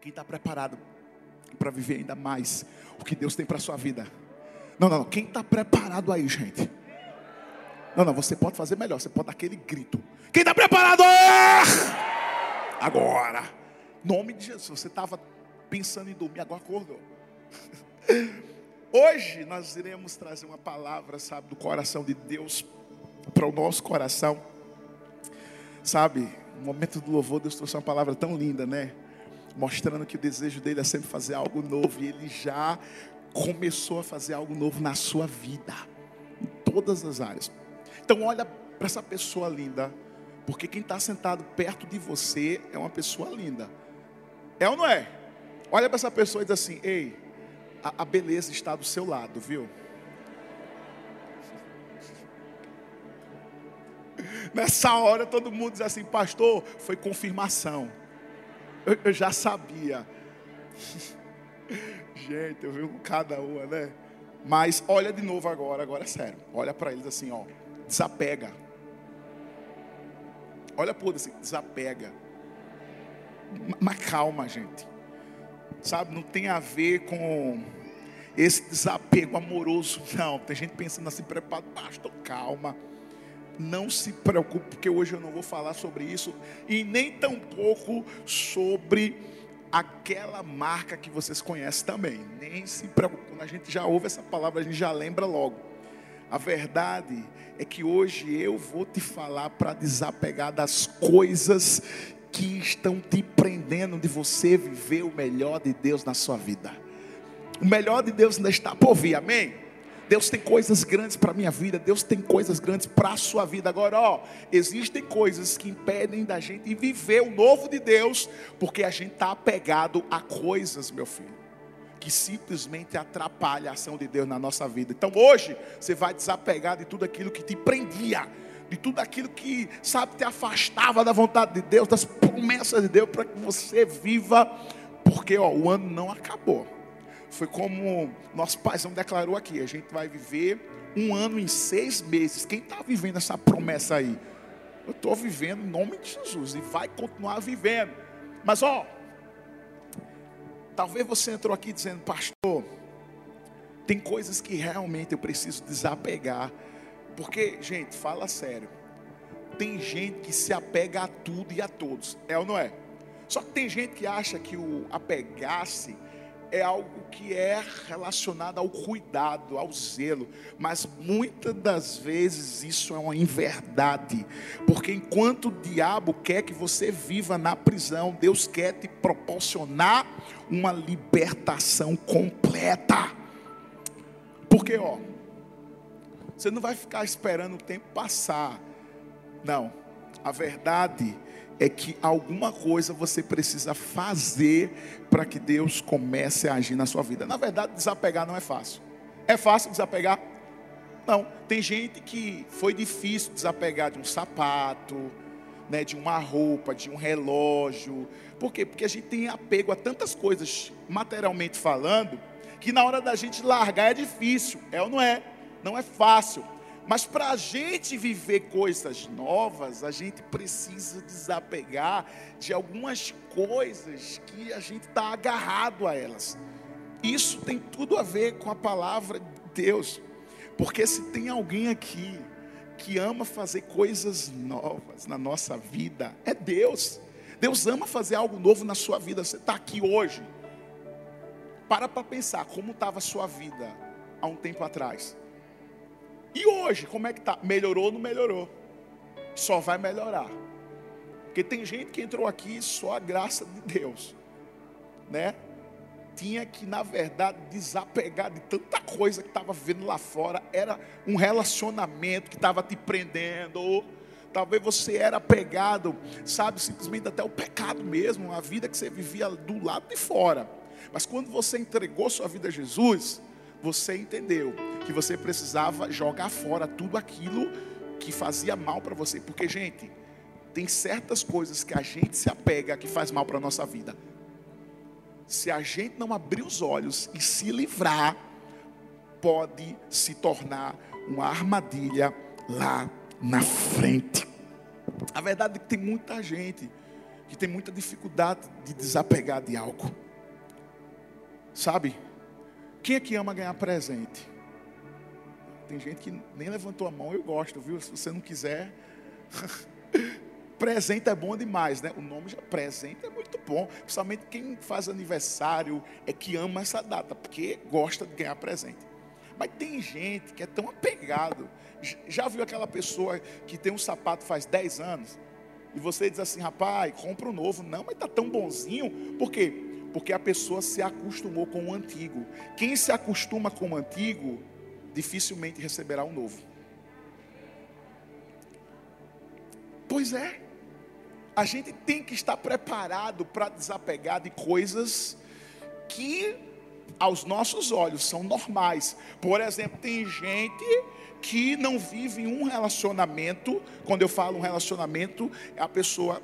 Quem está preparado para viver ainda mais o que Deus tem para a sua vida? Não, não, não. Quem está preparado aí, gente? Não, não, você pode fazer melhor. Você pode dar aquele grito. Quem está preparado? Agora. Nome de Jesus. Você estava pensando em dormir, agora acordou. Hoje nós iremos trazer uma palavra, sabe, do coração de Deus para o nosso coração. Sabe, no momento do louvor, Deus trouxe uma palavra tão linda, né? Mostrando que o desejo dele é sempre fazer algo novo. E ele já começou a fazer algo novo na sua vida, em todas as áreas. Então, olha para essa pessoa linda, porque quem está sentado perto de você é uma pessoa linda. É ou não é? Olha para essa pessoa e diz assim: Ei, a, a beleza está do seu lado, viu? Nessa hora todo mundo diz assim, pastor, foi confirmação. Eu, já sabia. Gente, eu vi com cada uma, né? Mas olha de novo agora, agora é sério. Olha para eles assim, ó. Desapega. Olha por assim, desapega. Mas calma, gente. Sabe, não tem a ver com esse desapego amoroso, não. Tem gente pensando assim, preparo, pastor, calma. Não se preocupe, porque hoje eu não vou falar sobre isso, e nem tampouco sobre aquela marca que vocês conhecem também. Nem se preocupe, quando a gente já ouve essa palavra, a gente já lembra logo. A verdade é que hoje eu vou te falar para desapegar das coisas que estão te prendendo de você viver o melhor de Deus na sua vida. O melhor de Deus ainda está por vir, amém? Deus tem coisas grandes para a minha vida, Deus tem coisas grandes para a sua vida. Agora, ó, existem coisas que impedem da gente viver o novo de Deus, porque a gente está apegado a coisas, meu filho, que simplesmente atrapalha a ação de Deus na nossa vida. Então, hoje, você vai desapegar de tudo aquilo que te prendia, de tudo aquilo que, sabe, te afastava da vontade de Deus, das promessas de Deus, para que você viva, porque, ó, o ano não acabou. Foi como nosso paizão declarou aqui: a gente vai viver um ano em seis meses. Quem está vivendo essa promessa aí? Eu estou vivendo em nome de Jesus e vai continuar vivendo. Mas ó, talvez você entrou aqui dizendo, pastor, tem coisas que realmente eu preciso desapegar. Porque, gente, fala sério. Tem gente que se apega a tudo e a todos. É ou não é? Só que tem gente que acha que o apegar-se é algo que é relacionado ao cuidado, ao zelo, mas muitas das vezes isso é uma inverdade, porque enquanto o diabo quer que você viva na prisão, Deus quer te proporcionar uma libertação completa. Porque, ó, você não vai ficar esperando o tempo passar, não, a verdade é é que alguma coisa você precisa fazer para que Deus comece a agir na sua vida. Na verdade, desapegar não é fácil. É fácil desapegar? Não. Tem gente que foi difícil desapegar de um sapato, né, de uma roupa, de um relógio. Por quê? Porque a gente tem apego a tantas coisas, materialmente falando, que na hora da gente largar é difícil. É ou não é? Não é fácil. Mas para a gente viver coisas novas, a gente precisa desapegar de algumas coisas que a gente está agarrado a elas. Isso tem tudo a ver com a palavra de Deus. Porque se tem alguém aqui que ama fazer coisas novas na nossa vida, é Deus. Deus ama fazer algo novo na sua vida. Você está aqui hoje. Para para pensar como estava a sua vida há um tempo atrás. E hoje, como é que está? Melhorou ou não melhorou? Só vai melhorar. Porque tem gente que entrou aqui só a graça de Deus, né? Tinha que, na verdade, desapegar de tanta coisa que estava vendo lá fora. Era um relacionamento que estava te prendendo. Ou talvez você era apegado, sabe, simplesmente até o pecado mesmo, a vida que você vivia do lado de fora. Mas quando você entregou sua vida a Jesus, você entendeu que você precisava jogar fora tudo aquilo que fazia mal para você. Porque, gente, tem certas coisas que a gente se apega que faz mal para a nossa vida. Se a gente não abrir os olhos e se livrar, pode se tornar uma armadilha lá na frente. A verdade é que tem muita gente que tem muita dificuldade de desapegar de algo. Sabe? Quem é que ama ganhar presente? Tem gente que nem levantou a mão, eu gosto, viu? Se você não quiser. presente é bom demais, né? O nome já presente é muito bom. Principalmente quem faz aniversário é que ama essa data, porque gosta de ganhar presente. Mas tem gente que é tão apegado. Já viu aquela pessoa que tem um sapato faz 10 anos? E você diz assim, rapaz, compra um novo. Não, mas está tão bonzinho. Por quê? Porque a pessoa se acostumou com o antigo. Quem se acostuma com o antigo, dificilmente receberá um novo. Pois é. A gente tem que estar preparado para desapegar de coisas que aos nossos olhos são normais. Por exemplo, tem gente que não vive um relacionamento. Quando eu falo um relacionamento, a pessoa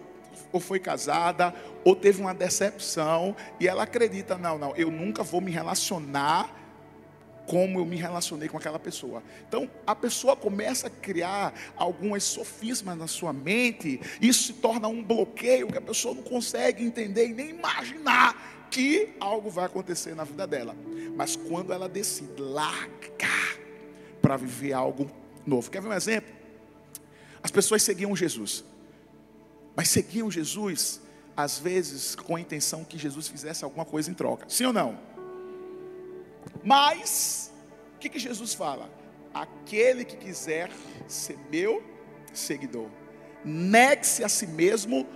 ou foi casada, ou teve uma decepção, e ela acredita: não, não, eu nunca vou me relacionar como eu me relacionei com aquela pessoa. Então, a pessoa começa a criar algumas sofismas na sua mente, isso se torna um bloqueio que a pessoa não consegue entender e nem imaginar que algo vai acontecer na vida dela. Mas quando ela decide largar para viver algo novo. Quer ver um exemplo? As pessoas seguiam Jesus, mas seguiam Jesus, às vezes, com a intenção que Jesus fizesse alguma coisa em troca. Sim ou não? Mas, o que, que Jesus fala? Aquele que quiser ser meu seguidor, negue-se a si mesmo,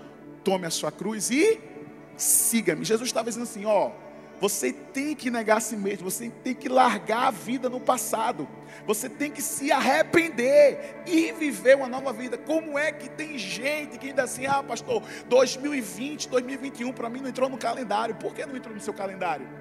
tome a sua cruz e siga-me. Jesus estava dizendo assim: ó você tem que negar a si mesmo, você tem que largar a vida no passado, você tem que se arrepender e viver uma nova vida. Como é que tem gente que ainda assim, ah, pastor, 2020, 2021 para mim não entrou no calendário? Por que não entrou no seu calendário?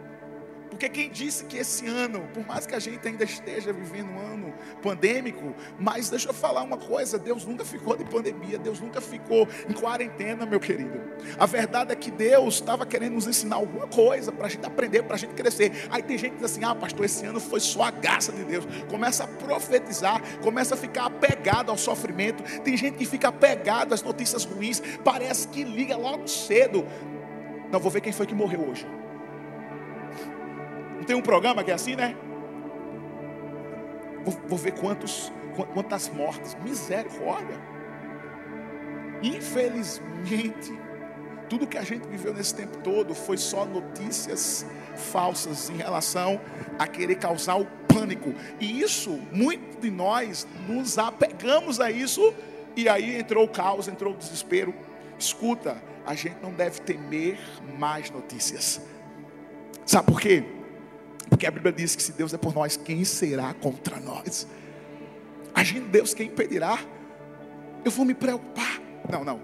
Porque quem disse que esse ano, por mais que a gente ainda esteja vivendo um ano pandêmico, mas deixa eu falar uma coisa: Deus nunca ficou de pandemia, Deus nunca ficou em quarentena, meu querido. A verdade é que Deus estava querendo nos ensinar alguma coisa para a gente aprender, para a gente crescer. Aí tem gente que diz assim: ah, pastor, esse ano foi só a graça de Deus. Começa a profetizar, começa a ficar apegado ao sofrimento. Tem gente que fica apegado às notícias ruins, parece que liga logo cedo. Não, vou ver quem foi que morreu hoje tem um programa que é assim, né? Vou, vou ver quantos, quantas mortes. Misericórdia. Infelizmente, tudo que a gente viveu nesse tempo todo foi só notícias falsas em relação a querer causar o pânico. E isso, muitos de nós nos apegamos a isso, e aí entrou o caos, entrou o desespero. Escuta, a gente não deve temer mais notícias. Sabe por quê? Porque a Bíblia diz que se Deus é por nós, quem será contra nós? Agindo Deus, quem impedirá? Eu vou me preocupar. Não, não.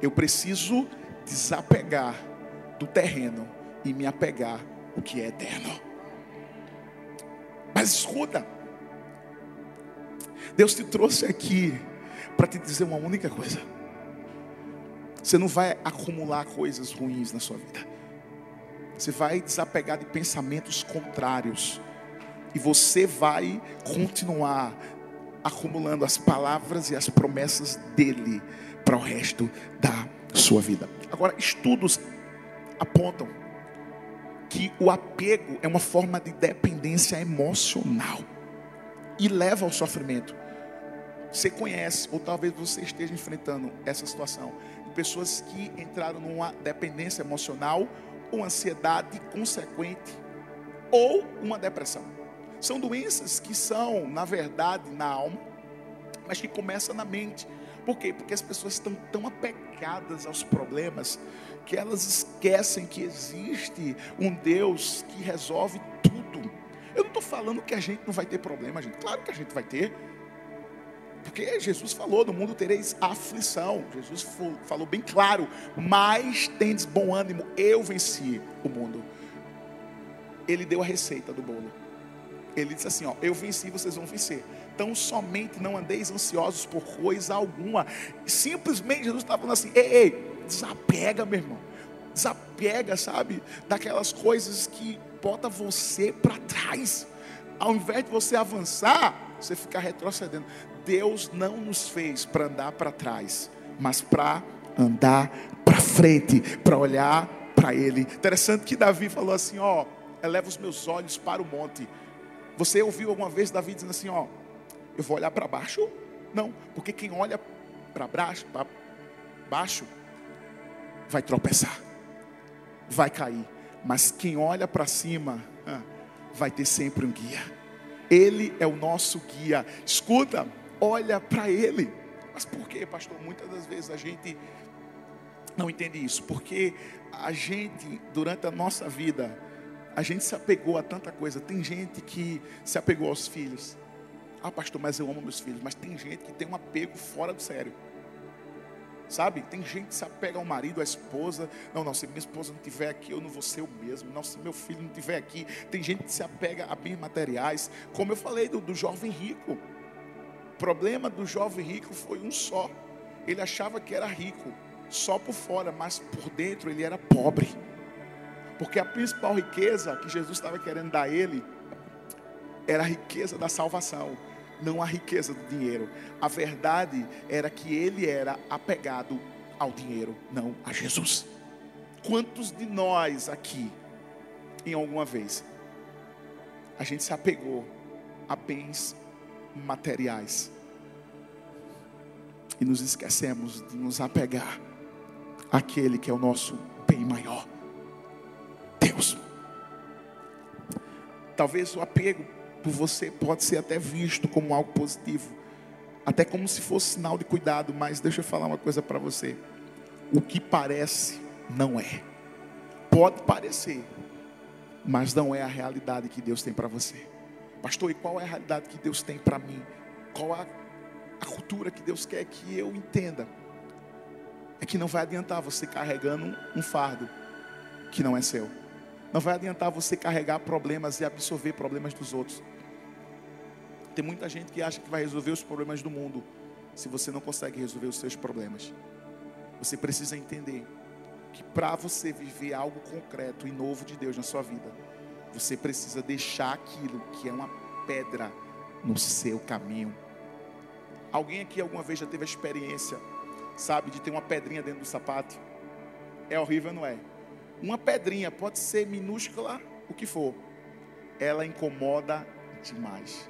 Eu preciso desapegar do terreno e me apegar o que é eterno. Mas escuta, Deus te trouxe aqui para te dizer uma única coisa. Você não vai acumular coisas ruins na sua vida. Você vai desapegar de pensamentos contrários. E você vai continuar acumulando as palavras e as promessas dele para o resto da sua vida. Agora, estudos apontam que o apego é uma forma de dependência emocional e leva ao sofrimento. Você conhece, ou talvez você esteja enfrentando essa situação, de pessoas que entraram numa dependência emocional ou ansiedade consequente, ou uma depressão. São doenças que são, na verdade, na alma, mas que começam na mente. Por quê? Porque as pessoas estão tão apegadas aos problemas que elas esquecem que existe um Deus que resolve tudo. Eu não estou falando que a gente não vai ter problema, gente. Claro que a gente vai ter. Porque Jesus falou: no mundo tereis aflição. Jesus falou bem claro: mas tendes bom ânimo, eu venci o mundo. Ele deu a receita do bolo. Ele disse assim: ó, eu venci, vocês vão vencer. Então somente não andeis ansiosos por coisa alguma. Simplesmente Jesus estava falando assim: ei, ei, desapega, meu irmão. Desapega, sabe? Daquelas coisas que bota você para trás. Ao invés de você avançar, você fica retrocedendo. Deus não nos fez para andar para trás, mas para andar para frente para olhar para Ele. Interessante que Davi falou assim: Ó, eleva os meus olhos para o monte. Você ouviu alguma vez Davi dizendo assim: Ó, eu vou olhar para baixo? Não, porque quem olha para baixo, para baixo, vai tropeçar, vai cair. Mas quem olha para cima, vai ter sempre um guia. Ele é o nosso guia. Escuta, olha para Ele. Mas por que, pastor? Muitas das vezes a gente não entende isso, porque a gente, durante a nossa vida, a gente se apegou a tanta coisa. Tem gente que se apegou aos filhos. Ah, pastor, mas eu amo meus filhos. Mas tem gente que tem um apego fora do sério. Sabe? Tem gente que se apega ao marido, à esposa. Não, não, se minha esposa não estiver aqui, eu não vou ser o mesmo. Não, se meu filho não estiver aqui. Tem gente que se apega a bens materiais. Como eu falei do, do jovem rico. Problema do jovem rico foi um só. Ele achava que era rico, só por fora, mas por dentro ele era pobre. Porque a principal riqueza que Jesus estava querendo dar a ele era a riqueza da salvação não a riqueza do dinheiro. A verdade era que ele era apegado ao dinheiro, não a Jesus. Quantos de nós aqui, em alguma vez, a gente se apegou a bens materiais e nos esquecemos de nos apegar àquele que é o nosso bem maior, Deus. Talvez o apego por você pode ser até visto como algo positivo, até como se fosse sinal de cuidado, mas deixa eu falar uma coisa para você. O que parece não é. Pode parecer, mas não é a realidade que Deus tem para você. Pastor, e qual é a realidade que Deus tem para mim? Qual a, a cultura que Deus quer que eu entenda? É que não vai adiantar você carregando um fardo que não é seu. Não vai adiantar você carregar problemas e absorver problemas dos outros. Tem muita gente que acha que vai resolver os problemas do mundo, se você não consegue resolver os seus problemas. Você precisa entender que para você viver algo concreto e novo de Deus na sua vida, você precisa deixar aquilo que é uma pedra no seu caminho. Alguém aqui alguma vez já teve a experiência, sabe, de ter uma pedrinha dentro do sapato? É horrível, não é? Uma pedrinha pode ser minúscula, o que for, ela incomoda demais.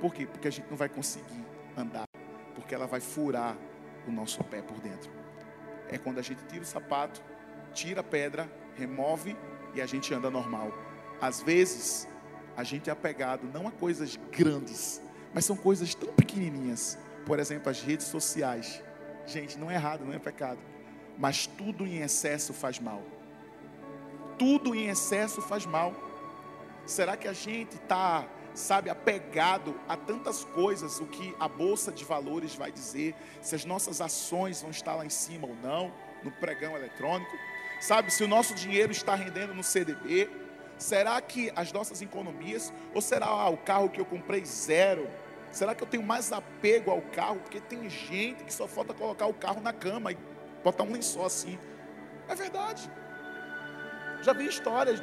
Por quê? Porque a gente não vai conseguir andar, porque ela vai furar o nosso pé por dentro. É quando a gente tira o sapato, tira a pedra, remove e a gente anda normal. Às vezes, a gente é apegado não a coisas grandes, mas são coisas tão pequenininhas. Por exemplo, as redes sociais. Gente, não é errado, não é pecado. Mas tudo em excesso faz mal. Tudo em excesso faz mal. Será que a gente está sabe, apegado a tantas coisas, o que a bolsa de valores vai dizer, se as nossas ações vão estar lá em cima ou não, no pregão eletrônico, sabe, se o nosso dinheiro está rendendo no CDB, será que as nossas economias, ou será ah, o carro que eu comprei zero? Será que eu tenho mais apego ao carro? Porque tem gente que só falta colocar o carro na cama e botar um lençol assim. É verdade. Já vi histórias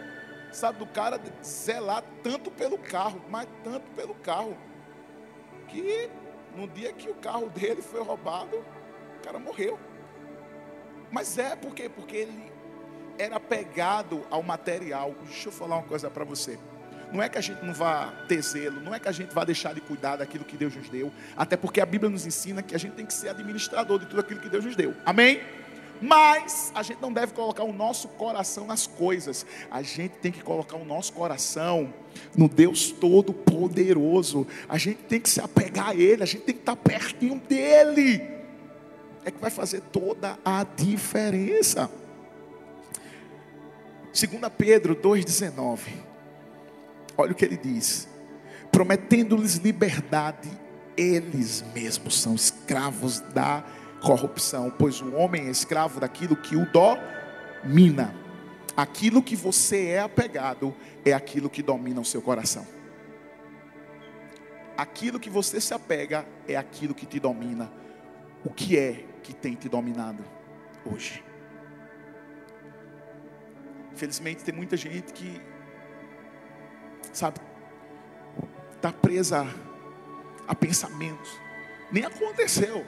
sabe, do cara zelar tanto pelo carro, mas tanto pelo carro, que no dia que o carro dele foi roubado, o cara morreu. Mas é por quê? Porque ele era pegado ao material. Deixa eu falar uma coisa para você. Não é que a gente não vá ter zelo, não é que a gente vá deixar de cuidar daquilo que Deus nos deu, até porque a Bíblia nos ensina que a gente tem que ser administrador de tudo aquilo que Deus nos deu. Amém? Mas a gente não deve colocar o nosso coração nas coisas. A gente tem que colocar o nosso coração no Deus Todo-Poderoso. A gente tem que se apegar a Ele. A gente tem que estar pertinho dEle. É que vai fazer toda a diferença. 2 Pedro 2,19. Olha o que ele diz: prometendo-lhes liberdade, eles mesmos são escravos da corrupção, pois o homem é escravo daquilo que o domina. Aquilo que você é apegado é aquilo que domina o seu coração. Aquilo que você se apega é aquilo que te domina. O que é que tem te dominado hoje? Infelizmente tem muita gente que, sabe, está presa a pensamentos. Nem aconteceu.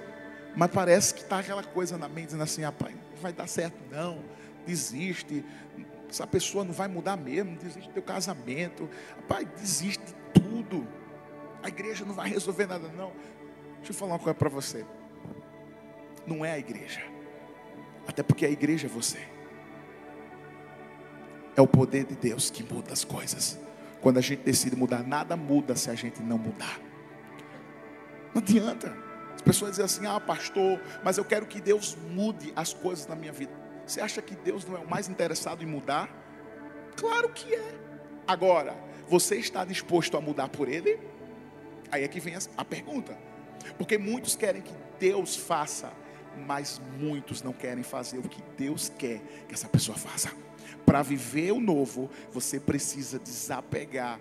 Mas parece que está aquela coisa na mente dizendo assim, rapaz, vai dar certo, não. Desiste. Essa pessoa não vai mudar mesmo, desiste do teu casamento. Pai, desiste de tudo. A igreja não vai resolver nada, não. Deixa eu falar uma coisa para você. Não é a igreja. Até porque a igreja é você. É o poder de Deus que muda as coisas. Quando a gente decide mudar, nada muda se a gente não mudar. Não adianta. As pessoas dizem assim: ah, pastor, mas eu quero que Deus mude as coisas na minha vida. Você acha que Deus não é o mais interessado em mudar? Claro que é. Agora, você está disposto a mudar por Ele? Aí é que vem a pergunta. Porque muitos querem que Deus faça, mas muitos não querem fazer o que Deus quer que essa pessoa faça. Para viver o novo, você precisa desapegar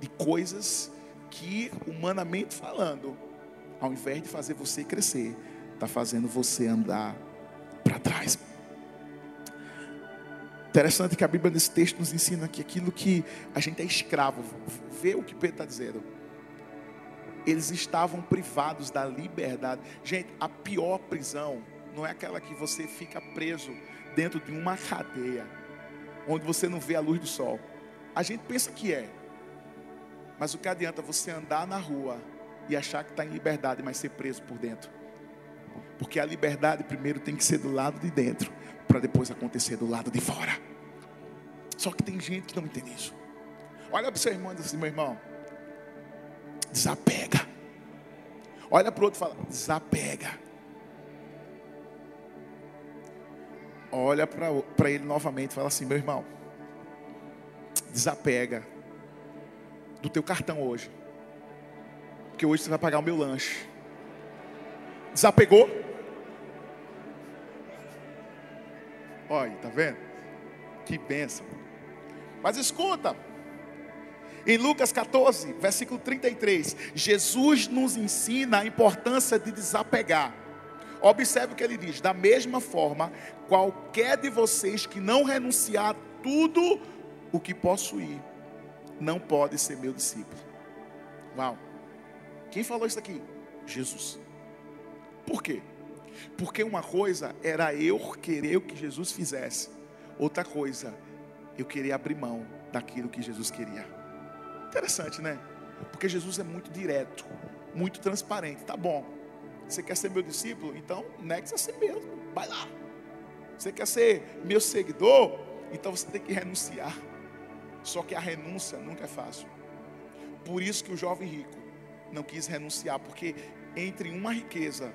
de coisas que, humanamente falando, ao invés de fazer você crescer, está fazendo você andar para trás. Interessante que a Bíblia nesse texto nos ensina que aquilo que a gente é escravo, vê o que Pedro está dizendo. Eles estavam privados da liberdade. Gente, a pior prisão não é aquela que você fica preso dentro de uma cadeia, onde você não vê a luz do sol. A gente pensa que é, mas o que adianta você andar na rua e achar que está em liberdade, mas ser preso por dentro? Porque a liberdade primeiro tem que ser do lado de dentro, para depois acontecer do lado de fora. Só que tem gente que não entende isso. Olha para o seu irmão e diz assim, meu irmão, desapega. Olha para o outro e fala, desapega. Olha para ele novamente e fala assim, meu irmão, desapega do teu cartão hoje. Porque hoje você vai pagar o meu lanche. Desapegou? Olha, tá vendo? Que bênção. Mas escuta. Em Lucas 14, versículo 33, Jesus nos ensina a importância de desapegar. Observe o que ele diz: da mesma forma, qualquer de vocês que não renunciar tudo o que possuir, não pode ser meu discípulo. Uau! Quem falou isso aqui? Jesus. Por quê? Porque uma coisa era eu querer o que Jesus fizesse, outra coisa, eu queria abrir mão daquilo que Jesus queria. Interessante, né? Porque Jesus é muito direto, muito transparente. Tá bom. Você quer ser meu discípulo? Então negue-se a si mesmo. Vai lá. Você quer ser meu seguidor? Então você tem que renunciar. Só que a renúncia nunca é fácil. Por isso que o jovem rico não quis renunciar, porque entre uma riqueza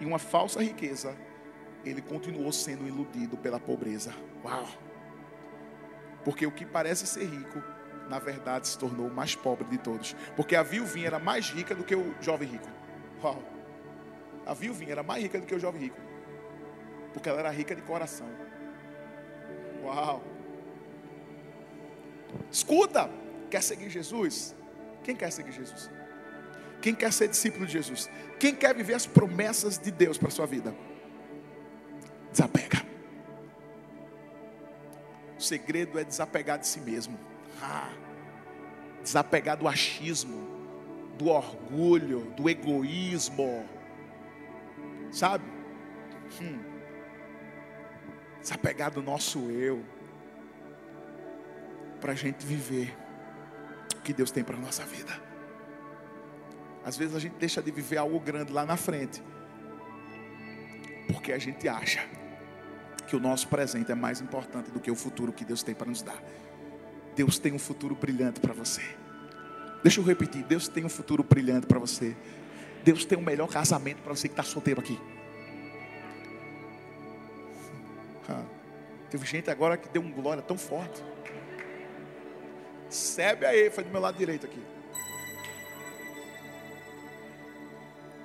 e uma falsa riqueza, ele continuou sendo iludido pela pobreza. Uau! Porque o que parece ser rico, na verdade se tornou o mais pobre de todos. Porque a viuvinha era mais rica do que o jovem rico. Uau! A viuvinha era mais rica do que o jovem rico. Porque ela era rica de coração. Uau! Escuta! Quer seguir Jesus? Quem quer seguir Jesus? Quem quer ser discípulo de Jesus? Quem quer viver as promessas de Deus para a sua vida? Desapega. O segredo é desapegar de si mesmo. Ah, desapegar do achismo, do orgulho, do egoísmo. Sabe? Hum. Desapegar do nosso eu. Para a gente viver o que Deus tem para a nossa vida. Às vezes a gente deixa de viver algo grande lá na frente, porque a gente acha que o nosso presente é mais importante do que o futuro que Deus tem para nos dar. Deus tem um futuro brilhante para você. Deixa eu repetir: Deus tem um futuro brilhante para você. Deus tem o melhor casamento para você que está solteiro aqui. Ah, teve gente agora que deu um glória tão forte. Sebe aí, foi do meu lado direito aqui.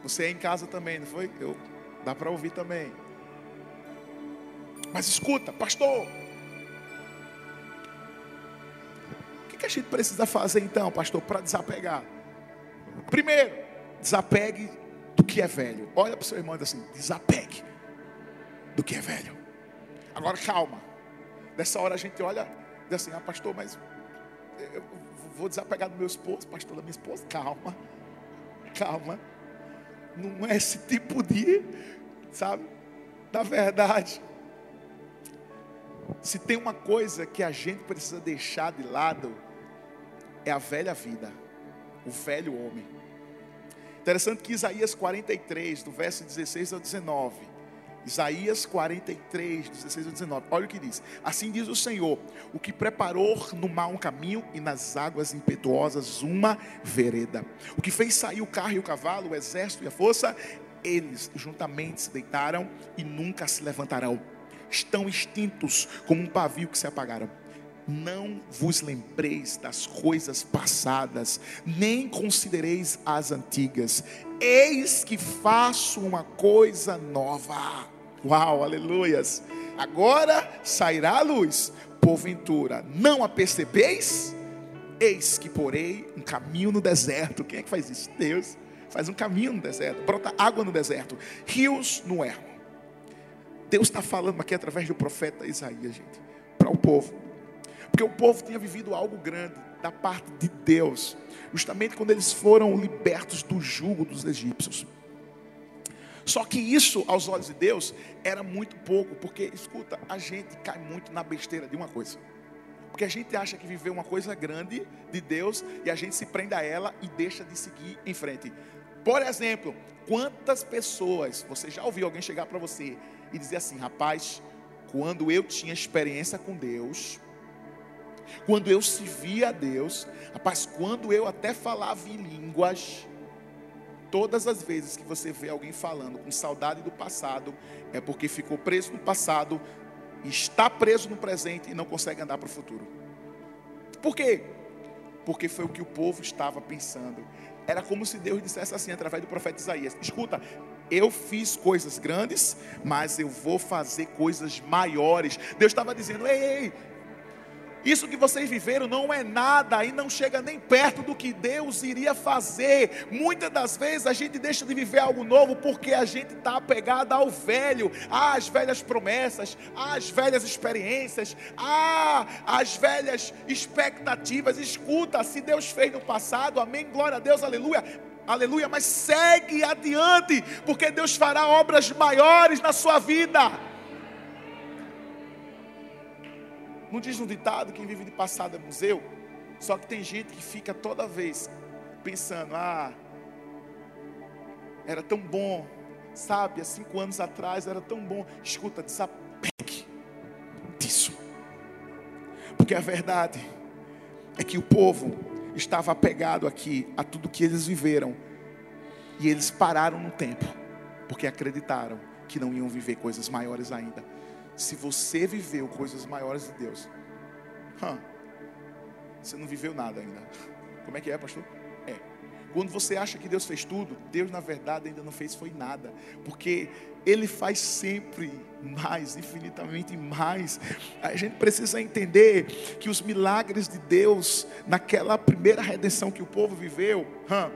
Você é em casa também, não foi? Eu, dá para ouvir também. Mas escuta, pastor. O que, que a gente precisa fazer então, pastor, para desapegar? Primeiro, desapegue do que é velho. Olha para o seu irmão e diz assim: desapegue do que é velho. Agora calma. Nessa hora a gente olha e diz assim: ah, pastor, mas eu vou desapegar do meu esposo, pastor, da minha esposa. Calma, calma. Não é esse tipo de, sabe? da verdade. Se tem uma coisa que a gente precisa deixar de lado, é a velha vida, o velho homem. Interessante que Isaías 43, do verso 16 ao 19. Isaías 43, 16 ao 19. Olha o que diz: Assim diz o Senhor: O que preparou no mar um caminho e nas águas impetuosas uma vereda. O que fez sair o carro e o cavalo, o exército e a força, eles juntamente se deitaram e nunca se levantarão. Estão extintos como um pavio que se apagaram não vos lembreis das coisas passadas, nem considereis as antigas. Eis que faço uma coisa nova. Uau, aleluias. Agora sairá a luz, porventura, não a percebeis? Eis que porei um caminho no deserto. Quem é que faz isso? Deus faz um caminho no deserto, brota água no deserto, rios no ermo. Deus está falando aqui através do profeta Isaías, gente, para o povo. Porque o povo tinha vivido algo grande da parte de Deus, justamente quando eles foram libertos do jugo dos egípcios. Só que isso, aos olhos de Deus, era muito pouco, porque, escuta, a gente cai muito na besteira de uma coisa. Porque a gente acha que viveu uma coisa grande de Deus e a gente se prende a ela e deixa de seguir em frente. Por exemplo, quantas pessoas, você já ouviu alguém chegar para você e dizer assim, rapaz, quando eu tinha experiência com Deus, quando eu servia a Deus, rapaz, quando eu até falava em línguas, todas as vezes que você vê alguém falando com saudade do passado, é porque ficou preso no passado, está preso no presente e não consegue andar para o futuro. Por quê? Porque foi o que o povo estava pensando. Era como se Deus dissesse assim através do profeta Isaías: Escuta, eu fiz coisas grandes, mas eu vou fazer coisas maiores. Deus estava dizendo: Ei, ei, isso que vocês viveram não é nada e não chega nem perto do que Deus iria fazer. Muitas das vezes a gente deixa de viver algo novo porque a gente está apegado ao velho, às velhas promessas, às velhas experiências, às velhas expectativas. Escuta, se Deus fez no passado, amém, glória a Deus, aleluia. Aleluia, mas segue adiante, porque Deus fará obras maiores na sua vida. Não diz no ditado: quem vive de passado é museu. Só que tem gente que fica toda vez pensando: ah, era tão bom, sabe? Há cinco anos atrás era tão bom. Escuta, desapegue disso. Porque a verdade é que o povo estava apegado aqui a tudo que eles viveram. E eles pararam no tempo, porque acreditaram que não iam viver coisas maiores ainda se você viveu coisas maiores de Deus, huh, você não viveu nada ainda. Como é que é, pastor? É. Quando você acha que Deus fez tudo, Deus na verdade ainda não fez foi nada, porque Ele faz sempre mais, infinitamente mais. A gente precisa entender que os milagres de Deus naquela primeira redenção que o povo viveu, huh,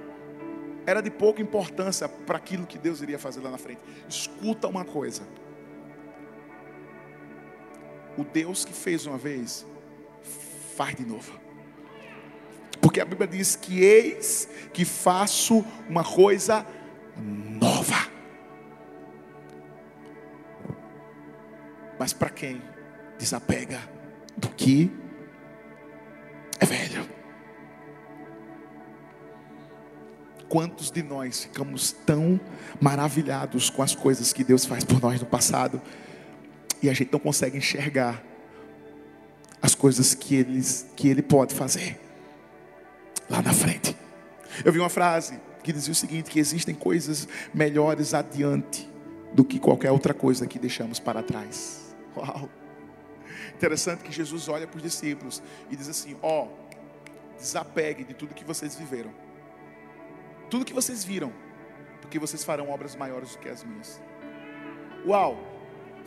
era de pouca importância para aquilo que Deus iria fazer lá na frente. Escuta uma coisa. O Deus que fez uma vez, faz de novo. Porque a Bíblia diz que eis que faço uma coisa nova. Mas para quem desapega do que é velho. Quantos de nós ficamos tão maravilhados com as coisas que Deus faz por nós no passado? E a gente não consegue enxergar as coisas que ele, que ele pode fazer lá na frente. Eu vi uma frase que dizia o seguinte: que existem coisas melhores adiante do que qualquer outra coisa que deixamos para trás. Uau! Interessante que Jesus olha para os discípulos e diz assim: ó, oh, desapegue de tudo que vocês viveram, tudo que vocês viram, porque vocês farão obras maiores do que as minhas. Uau!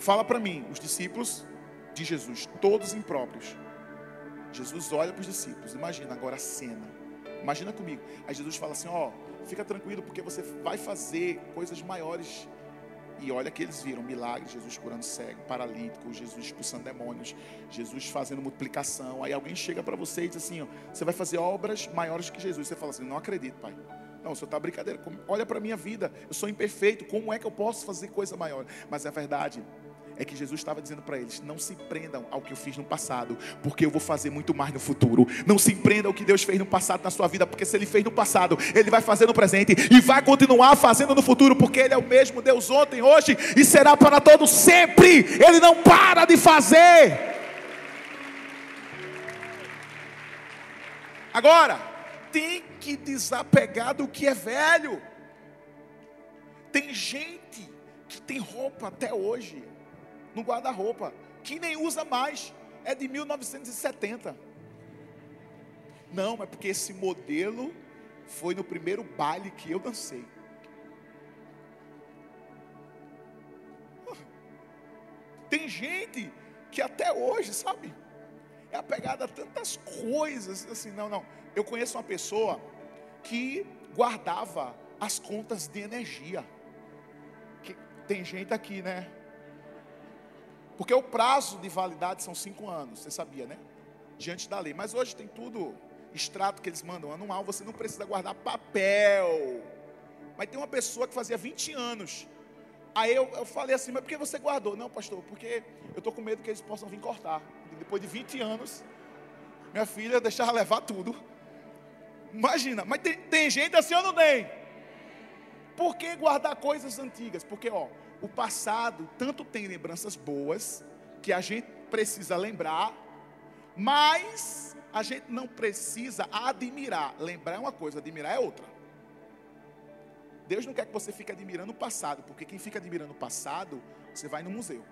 Fala para mim, os discípulos de Jesus, todos impróprios. Jesus olha para os discípulos, imagina agora a cena. Imagina comigo. Aí Jesus fala assim: Ó, oh, fica tranquilo, porque você vai fazer coisas maiores. E olha que eles viram milagres: Jesus curando cego, paralítico, Jesus expulsando demônios, Jesus fazendo multiplicação. Aí alguém chega para você e diz assim: ó, Você vai fazer obras maiores que Jesus. Você fala assim: Não acredito, pai. Não, o senhor está brincadeira. Olha para a minha vida. Eu sou imperfeito. Como é que eu posso fazer coisa maior? Mas a verdade é que Jesus estava dizendo para eles: não se prendam ao que eu fiz no passado, porque eu vou fazer muito mais no futuro. Não se prendam ao que Deus fez no passado na sua vida, porque se Ele fez no passado, Ele vai fazer no presente e vai continuar fazendo no futuro, porque Ele é o mesmo Deus ontem, hoje e será para todos sempre. Ele não para de fazer. Agora, tem que desapegar do que é velho. Tem gente que tem roupa até hoje no guarda-roupa, que nem usa mais, é de 1970. Não, mas porque esse modelo foi no primeiro baile que eu dancei. Tem gente que até hoje, sabe, é apegada a tantas coisas, assim, não, não. Eu conheço uma pessoa que guardava as contas de energia. Que, tem gente aqui, né? Porque o prazo de validade são cinco anos, você sabia, né? Diante da lei. Mas hoje tem tudo, extrato que eles mandam anual, você não precisa guardar papel. Mas tem uma pessoa que fazia 20 anos. Aí eu, eu falei assim, mas por que você guardou? Não, pastor, porque eu estou com medo que eles possam vir cortar. Depois de 20 anos, minha filha deixava levar tudo. Imagina, mas tem, tem gente assim ou não tem? Por que guardar coisas antigas? Porque, ó, o passado tanto tem lembranças boas, que a gente precisa lembrar, mas a gente não precisa admirar. Lembrar é uma coisa, admirar é outra. Deus não quer que você fique admirando o passado, porque quem fica admirando o passado, você vai no museu.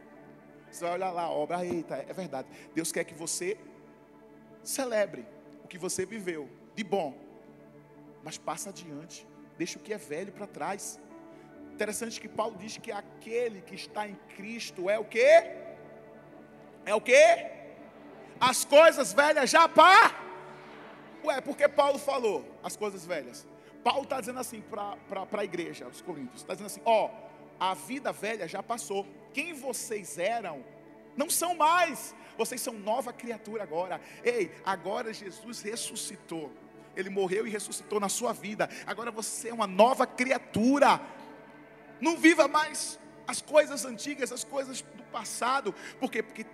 Você vai olhar lá a obra, eita, é verdade. Deus quer que você celebre o que você viveu de bom, mas passa adiante, deixa o que é velho para trás. Interessante que Paulo diz que aquele que está em Cristo é o que? É o que? As coisas velhas já pá. Ué, porque Paulo falou as coisas velhas? Paulo está dizendo assim para a igreja, os Coríntios, está dizendo assim: ó, a vida velha já passou. Quem vocês eram não são mais. Vocês são nova criatura agora. Ei, agora Jesus ressuscitou. Ele morreu e ressuscitou na sua vida. Agora você é uma nova criatura. Não viva mais as coisas antigas, as coisas do passado. Por quê? Porque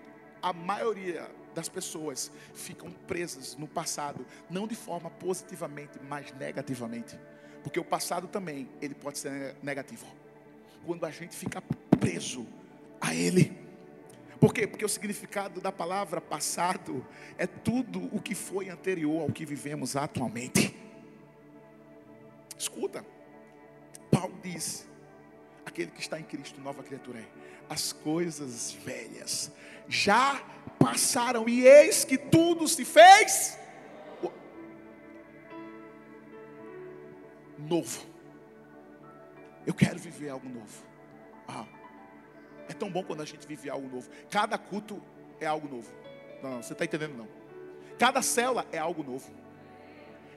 a maioria das pessoas ficam presas no passado, não de forma positivamente, mas negativamente. Porque o passado também, ele pode ser negativo. Quando a gente fica preso a ele. Por quê? Porque o significado da palavra passado é tudo o que foi anterior ao que vivemos atualmente. Escuta, Paulo diz aquele que está em Cristo, nova criatura é. As coisas velhas já passaram e eis que tudo se fez novo. Eu quero viver algo novo. Ah, é tão bom quando a gente vive algo novo. Cada culto é algo novo. Não, não você está entendendo não? Cada célula é algo novo.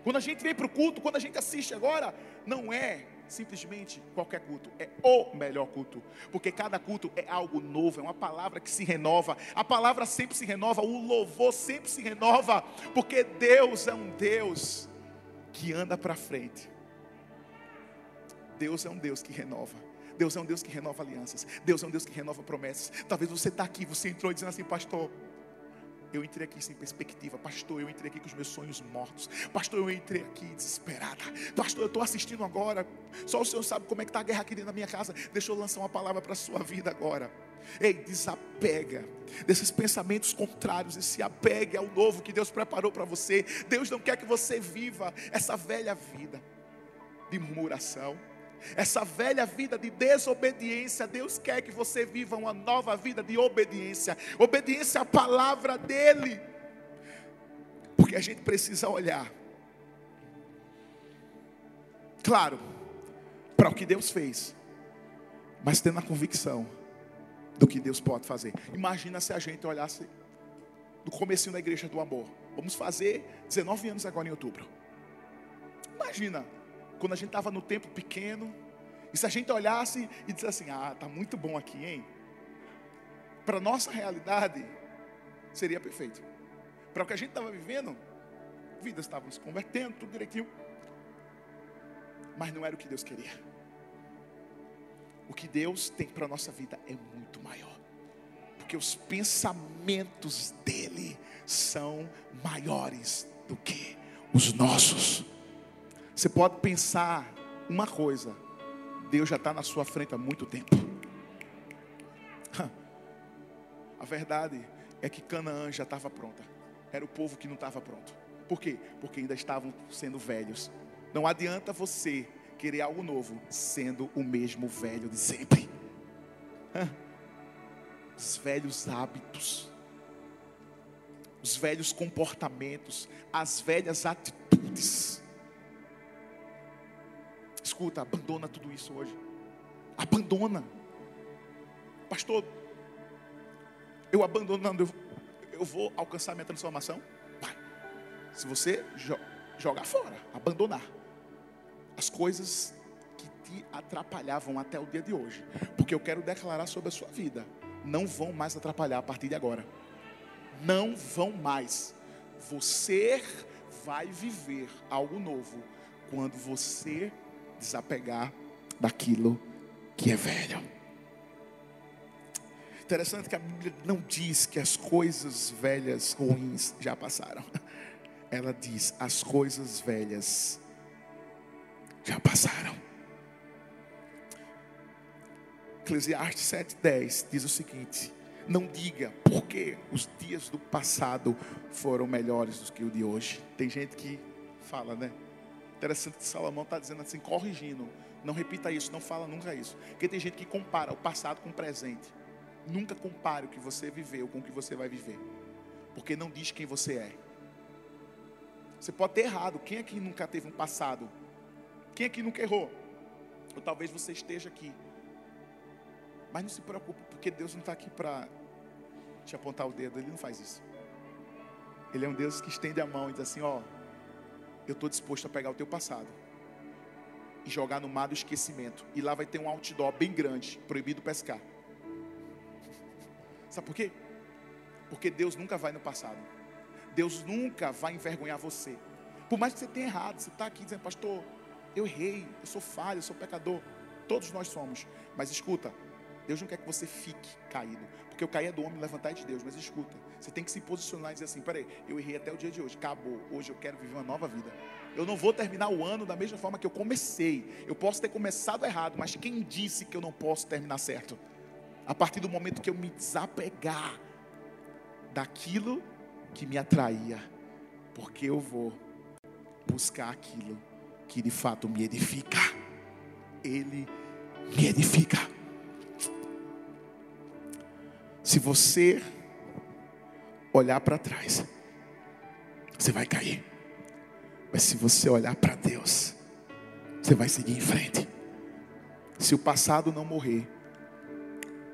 Quando a gente vem para o culto, quando a gente assiste agora, não é simplesmente qualquer culto, é o melhor culto, porque cada culto é algo novo, é uma palavra que se renova, a palavra sempre se renova, o louvor sempre se renova, porque Deus é um Deus que anda para frente. Deus é um Deus que renova. Deus é um Deus que renova alianças. Deus é um Deus que renova promessas. Talvez você está aqui, você entrou dizendo assim, pastor, eu entrei aqui sem perspectiva, pastor. Eu entrei aqui com os meus sonhos mortos, pastor. Eu entrei aqui desesperada, pastor. Eu estou assistindo agora. Só o Senhor sabe como é que está a guerra aqui dentro da minha casa. Deixa eu lançar uma palavra para a sua vida agora. Ei, desapega desses pensamentos contrários e se apegue ao novo que Deus preparou para você. Deus não quer que você viva essa velha vida de murmuração essa velha vida de desobediência, Deus quer que você viva uma nova vida de obediência, obediência à palavra dEle, porque a gente precisa olhar, claro, para o que Deus fez, mas tendo a convicção do que Deus pode fazer. Imagina se a gente olhasse no começo da igreja do amor. Vamos fazer 19 anos agora em outubro. Imagina quando a gente estava no tempo pequeno, e se a gente olhasse e dissesse assim: ah, está muito bom aqui, hein? Para nossa realidade, seria perfeito. Para o que a gente estava vivendo, vidas estavam se convertendo, tudo direitinho. mas não era o que Deus queria. O que Deus tem para a nossa vida é muito maior, porque os pensamentos dEle são maiores do que os nossos. Você pode pensar uma coisa, Deus já está na sua frente há muito tempo. A verdade é que Canaã já estava pronta. Era o povo que não estava pronto. Por quê? Porque ainda estavam sendo velhos. Não adianta você querer algo novo sendo o mesmo velho de sempre. Os velhos hábitos, os velhos comportamentos, as velhas atitudes. Escuta, abandona tudo isso hoje. Abandona. Pastor, eu abandonando, eu, eu vou alcançar minha transformação? Vai. Se você jo jogar fora, abandonar as coisas que te atrapalhavam até o dia de hoje, porque eu quero declarar sobre a sua vida, não vão mais atrapalhar a partir de agora. Não vão mais. Você vai viver algo novo quando você desapegar daquilo que é velho. Interessante que a Bíblia não diz que as coisas velhas ruins já passaram. Ela diz: as coisas velhas já passaram. Eclesiastes 7,10 diz o seguinte: Não diga porque os dias do passado foram melhores do que o de hoje. Tem gente que fala, né? Interessante que Salomão está dizendo assim, corrigindo. Não repita isso, não fala nunca isso. Porque tem gente que compara o passado com o presente. Nunca compare o que você viveu com o que você vai viver. Porque não diz quem você é. Você pode ter errado. Quem aqui nunca teve um passado? Quem aqui nunca errou? Ou talvez você esteja aqui. Mas não se preocupe, porque Deus não está aqui para te apontar o dedo. Ele não faz isso. Ele é um Deus que estende a mão e diz assim: Ó, eu estou disposto a pegar o teu passado e jogar no mar do esquecimento. E lá vai ter um outdoor bem grande, proibido pescar. Sabe por quê? Porque Deus nunca vai no passado. Deus nunca vai envergonhar você. Por mais que você tenha errado, você está aqui dizendo, pastor, eu errei, eu sou falho, eu sou pecador. Todos nós somos. Mas escuta, Deus não quer que você fique caído. Porque o cair é do homem, levantar é de Deus. Mas escuta, você tem que se posicionar e dizer assim: peraí, eu errei até o dia de hoje, acabou. Hoje eu quero viver uma nova vida. Eu não vou terminar o ano da mesma forma que eu comecei. Eu posso ter começado errado, mas quem disse que eu não posso terminar certo? A partir do momento que eu me desapegar daquilo que me atraía, porque eu vou buscar aquilo que de fato me edifica. Ele me edifica. Se você olhar para trás, você vai cair. Mas se você olhar para Deus, você vai seguir em frente. Se o passado não morrer,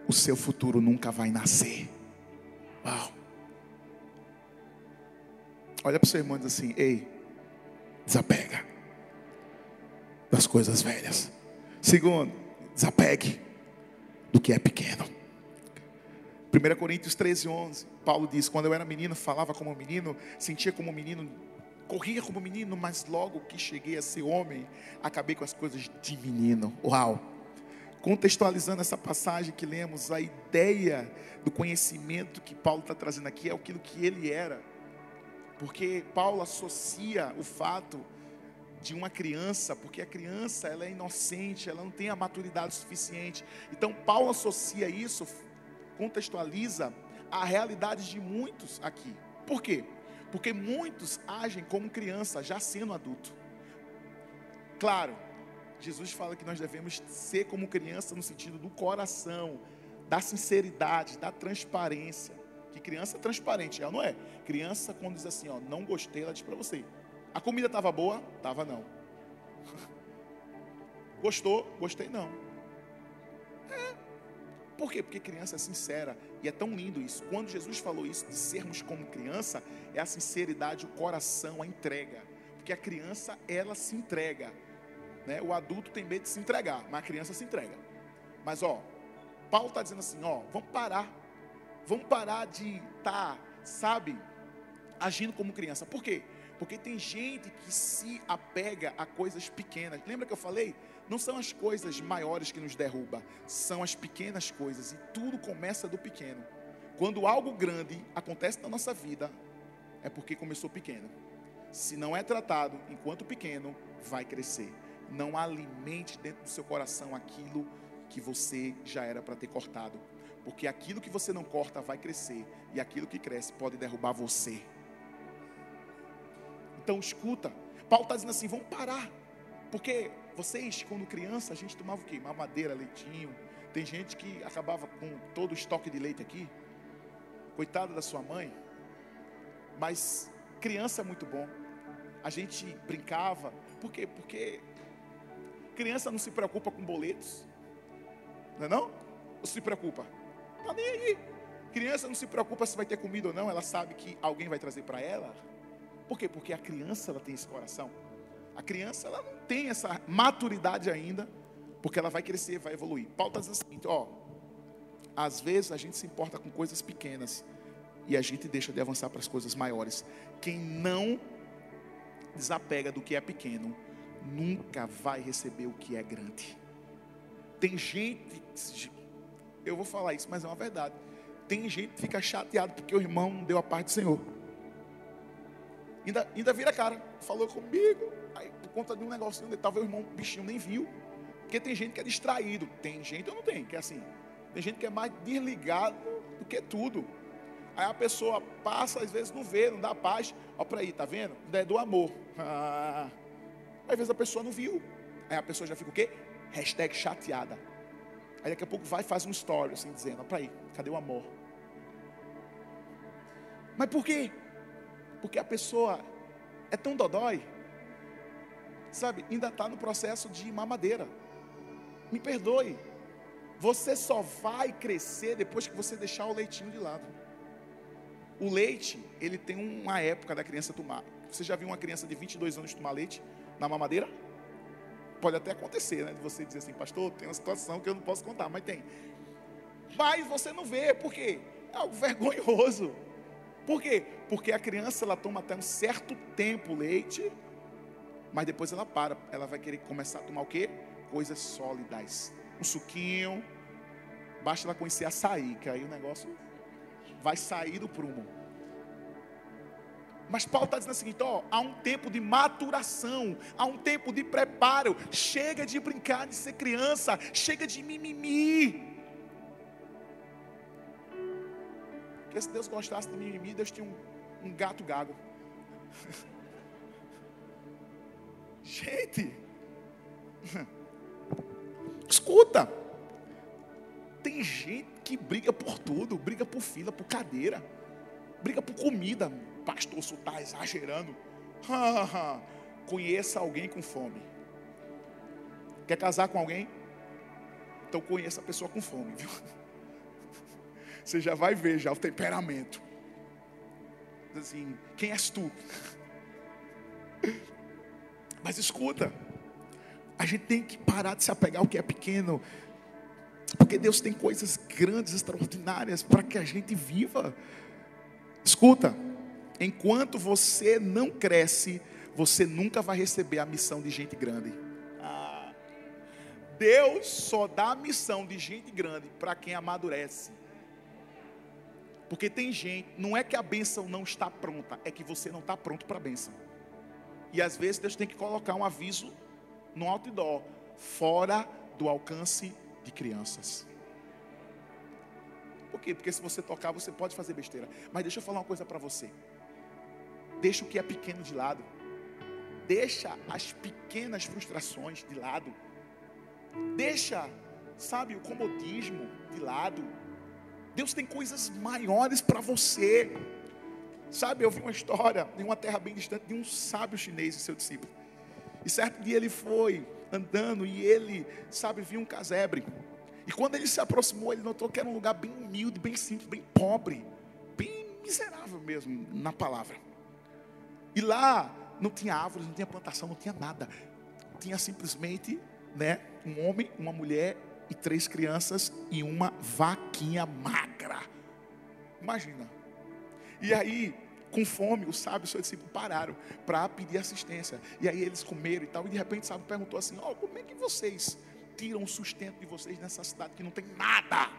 o seu futuro nunca vai nascer. Uau. Olha para o seu irmão e diz assim: Ei, desapega das coisas velhas. Segundo, desapegue do que é pequeno. 1 Coríntios 13, 11, Paulo diz: Quando eu era menino, falava como menino, sentia como menino, corria como menino, mas logo que cheguei a ser homem, acabei com as coisas de menino. Uau! contextualizando essa passagem que lemos, a ideia do conhecimento que Paulo está trazendo aqui é aquilo que ele era. Porque Paulo associa o fato de uma criança, porque a criança ela é inocente, ela não tem a maturidade suficiente. Então Paulo associa isso, contextualiza a realidade de muitos aqui. Por quê? Porque muitos agem como criança, já sendo adulto. Claro, Jesus fala que nós devemos ser como criança no sentido do coração, da sinceridade, da transparência. Que criança é transparente, ela não é. Criança, quando diz assim, ó, não gostei, ela diz para você. A comida estava boa? Tava não. Gostou? Gostei não. É. Por quê? Porque criança é sincera. E é tão lindo isso. Quando Jesus falou isso, de sermos como criança, é a sinceridade, o coração, a entrega. Porque a criança, ela se entrega. Né? O adulto tem medo de se entregar, mas a criança se entrega. Mas ó, Paulo está dizendo assim, ó, vamos parar. Vamos parar de estar, tá, sabe, agindo como criança. Por quê? Porque tem gente que se apega a coisas pequenas. Lembra que eu falei? Não são as coisas maiores que nos derruba, são as pequenas coisas e tudo começa do pequeno. Quando algo grande acontece na nossa vida, é porque começou pequeno. Se não é tratado enquanto pequeno, vai crescer. Não alimente dentro do seu coração aquilo que você já era para ter cortado. Porque aquilo que você não corta vai crescer. E aquilo que cresce pode derrubar você. Então escuta. Paulo está dizendo assim: vamos parar. Porque vocês, quando criança, a gente tomava o quê? Mamadeira, leitinho. Tem gente que acabava com todo o estoque de leite aqui. Coitada da sua mãe. Mas criança é muito bom. A gente brincava. Por quê? Porque criança não se preocupa com boletos. Não é não? Ou se preocupa? Tá nem aí. Criança não se preocupa se vai ter comida ou não, ela sabe que alguém vai trazer para ela. Por quê? Porque a criança ela tem esse coração. A criança ela não tem essa maturidade ainda, porque ela vai crescer, vai evoluir. O seguinte, ó, às vezes a gente se importa com coisas pequenas e a gente deixa de avançar para as coisas maiores. Quem não desapega do que é pequeno, nunca vai receber o que é grande. Tem gente, eu vou falar isso, mas é uma verdade. Tem gente que fica chateado porque o irmão não deu a parte do Senhor. Ainda, ainda vira cara, falou comigo. Conta de um negocinho, talvez o irmão, bichinho nem viu. Porque tem gente que é distraído. Tem gente ou não tem, que é assim. Tem gente que é mais desligado do que tudo. Aí a pessoa passa, às vezes não vê, não dá paz. Olha para aí, tá vendo? É do amor. Ah. Às vezes a pessoa não viu. Aí a pessoa já fica o quê? Hashtag chateada. Aí daqui a pouco vai e faz um story assim, dizendo, olha para aí, cadê o amor? Mas por quê? Porque a pessoa é tão dodói, sabe, ainda está no processo de mamadeira. Me perdoe. Você só vai crescer depois que você deixar o leitinho de lado. O leite, ele tem uma época da criança tomar. Você já viu uma criança de 22 anos tomar leite na mamadeira? Pode até acontecer, né? De você dizer assim, pastor, tem uma situação que eu não posso contar, mas tem. Mas você não vê, por quê? É algo vergonhoso. Por quê? Porque a criança ela toma até um certo tempo leite, mas depois ela para, ela vai querer começar a tomar o quê? Coisas sólidas. Um suquinho, basta ela conhecer açaí, que aí o negócio vai sair do prumo. Mas Paulo está dizendo o seguinte: ó, há um tempo de maturação, há um tempo de preparo. Chega de brincar de ser criança, chega de mimimi. Porque se Deus gostasse de mimimi, Deus tinha um, um gato gago. Gente, escuta. Tem gente que briga por tudo, briga por fila, por cadeira, briga por comida. Pastor, está exagerando. Conheça alguém com fome. Quer casar com alguém? Então conheça a pessoa com fome, viu? Você já vai ver já o temperamento. Assim, quem és tu? Mas escuta, a gente tem que parar de se apegar ao que é pequeno porque Deus tem coisas grandes, extraordinárias para que a gente viva. Escuta, enquanto você não cresce, você nunca vai receber a missão de gente grande. Ah, Deus só dá a missão de gente grande para quem amadurece. Porque tem gente, não é que a bênção não está pronta, é que você não está pronto para a bênção. E às vezes Deus tem que colocar um aviso no outdoor, fora do alcance de crianças. Por quê? Porque se você tocar, você pode fazer besteira. Mas deixa eu falar uma coisa para você. Deixa o que é pequeno de lado. Deixa as pequenas frustrações de lado. Deixa, sabe, o comodismo de lado. Deus tem coisas maiores para você. Sabe, eu vi uma história em uma terra bem distante de um sábio chinês e seu discípulo. E certo dia ele foi andando e ele, sabe, viu um casebre. E quando ele se aproximou, ele notou que era um lugar bem humilde, bem simples, bem pobre, bem miserável mesmo na palavra. E lá não tinha árvores, não tinha plantação, não tinha nada. Tinha simplesmente, né, um homem, uma mulher e três crianças e uma vaquinha magra. Imagina. E aí, com fome, o sábio e seu discípulo pararam para pedir assistência. E aí eles comeram e tal. E de repente o sábio perguntou assim: Ó, oh, como é que vocês tiram o sustento de vocês nessa cidade que não tem nada?